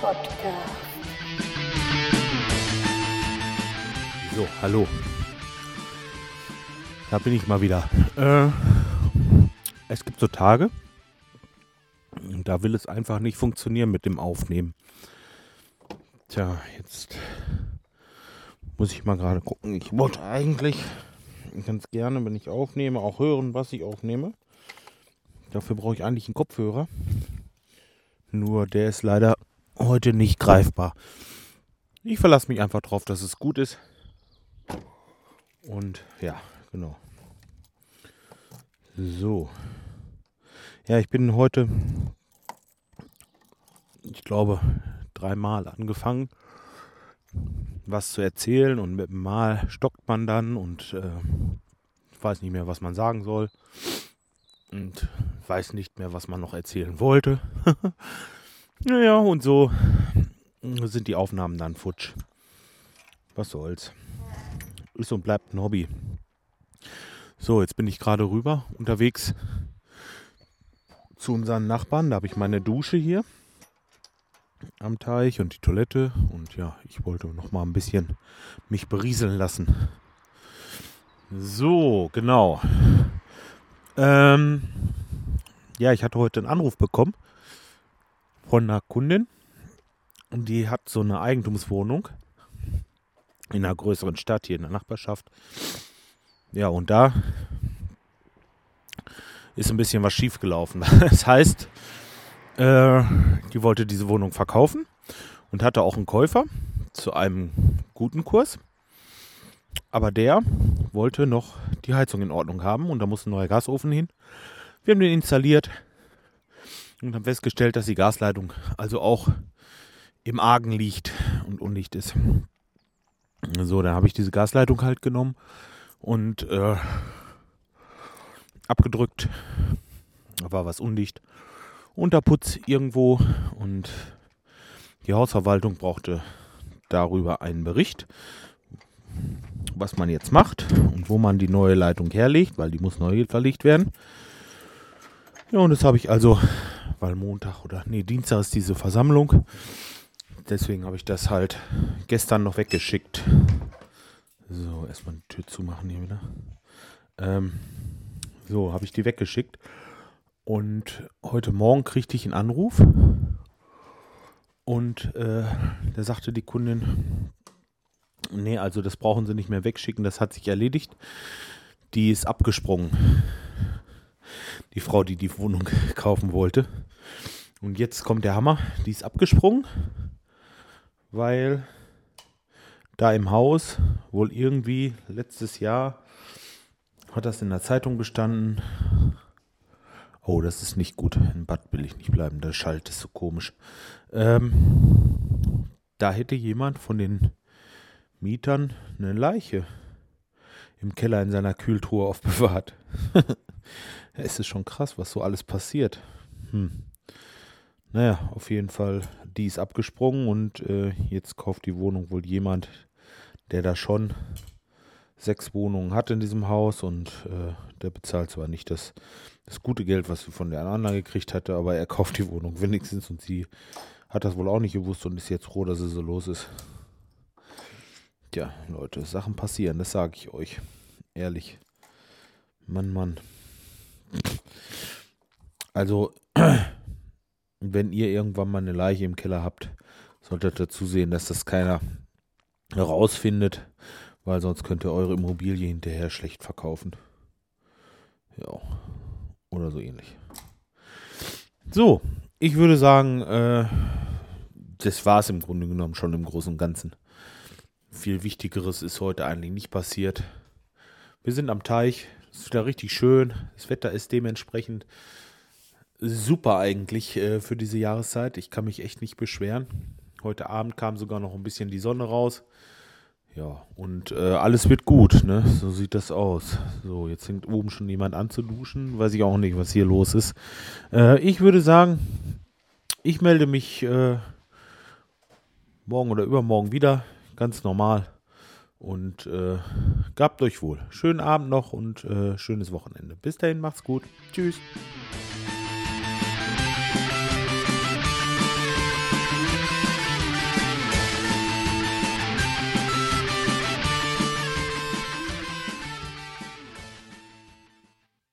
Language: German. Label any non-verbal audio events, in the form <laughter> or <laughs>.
Podcast. So, hallo. Da bin ich mal wieder. Äh, es gibt so Tage, da will es einfach nicht funktionieren mit dem Aufnehmen. Tja, jetzt muss ich mal gerade gucken. Ich wollte eigentlich ganz gerne, wenn ich aufnehme, auch hören, was ich aufnehme. Dafür brauche ich eigentlich einen Kopfhörer. Nur der ist leider heute nicht greifbar. Ich verlasse mich einfach drauf, dass es gut ist. Und ja, genau. So. Ja, ich bin heute, ich glaube, dreimal angefangen, was zu erzählen und mit dem Mal stockt man dann und äh, ich weiß nicht mehr, was man sagen soll und weiß nicht mehr, was man noch erzählen wollte. <laughs> naja, und so sind die Aufnahmen dann futsch. Was soll's. Ist und bleibt ein Hobby. So, jetzt bin ich gerade rüber unterwegs zu unseren Nachbarn. Da habe ich meine Dusche hier am Teich und die Toilette. Und ja, ich wollte noch mal ein bisschen mich berieseln lassen. So, genau. Ähm, ja, ich hatte heute einen Anruf bekommen von einer Kundin. Und die hat so eine Eigentumswohnung in einer größeren Stadt hier in der Nachbarschaft. Ja, und da ist ein bisschen was schiefgelaufen. <laughs> Das heißt, äh, die wollte diese Wohnung verkaufen und hatte auch einen Käufer zu einem guten Kurs. Aber der wollte noch die Heizung in Ordnung haben und da muss ein neuer Gasofen hin. Wir haben den installiert und haben festgestellt, dass die Gasleitung also auch im Argen liegt und undicht ist. So, dann habe ich diese Gasleitung halt genommen und äh, abgedrückt. Da war was undicht. Unterputz irgendwo und die Hausverwaltung brauchte darüber einen Bericht, was man jetzt macht und wo man die neue Leitung herlegt, weil die muss neu verlegt werden. Ja, und das habe ich also, weil Montag oder nee, Dienstag ist diese Versammlung. Deswegen habe ich das halt gestern noch weggeschickt. So, erstmal die Tür zumachen hier wieder. Ähm, so, habe ich die weggeschickt. Und heute Morgen kriegte ich einen Anruf. Und äh, da sagte die Kundin, nee, also das brauchen sie nicht mehr wegschicken, das hat sich erledigt. Die ist abgesprungen. Die Frau, die die Wohnung <laughs> kaufen wollte. Und jetzt kommt der Hammer, die ist abgesprungen, weil da im Haus wohl irgendwie letztes Jahr hat das in der Zeitung gestanden. Oh, das ist nicht gut. In Bad will ich nicht bleiben. Der Schalt ist so komisch. Ähm, da hätte jemand von den Mietern eine Leiche im Keller in seiner Kühltruhe aufbewahrt. <laughs> es ist schon krass, was so alles passiert. Hm. Naja, auf jeden Fall, die ist abgesprungen und äh, jetzt kauft die Wohnung wohl jemand, der da schon sechs Wohnungen hat in diesem Haus und äh, der bezahlt zwar nicht das, das gute Geld, was sie von der anderen gekriegt hatte, aber er kauft die Wohnung wenigstens und sie hat das wohl auch nicht gewusst und ist jetzt froh, dass es so los ist. Tja, Leute, Sachen passieren, das sage ich euch. Ehrlich. Mann, Mann. Also, <clears throat> wenn ihr irgendwann mal eine Leiche im Keller habt, solltet ihr zusehen, dass das keiner herausfindet, weil sonst könnt ihr eure Immobilie hinterher schlecht verkaufen. Ja, oder so ähnlich. So, ich würde sagen, äh, das war es im Grunde genommen schon im Großen und Ganzen. Viel Wichtigeres ist heute eigentlich nicht passiert. Wir sind am Teich, es ist wieder richtig schön, das Wetter ist dementsprechend super eigentlich äh, für diese Jahreszeit. Ich kann mich echt nicht beschweren. Heute Abend kam sogar noch ein bisschen die Sonne raus. Ja, und äh, alles wird gut, ne? So sieht das aus. So, jetzt fängt oben schon jemand an zu duschen. Weiß ich auch nicht, was hier los ist. Äh, ich würde sagen, ich melde mich äh, morgen oder übermorgen wieder. Ganz normal. Und äh, gabt euch wohl. Schönen Abend noch und äh, schönes Wochenende. Bis dahin, macht's gut. Tschüss.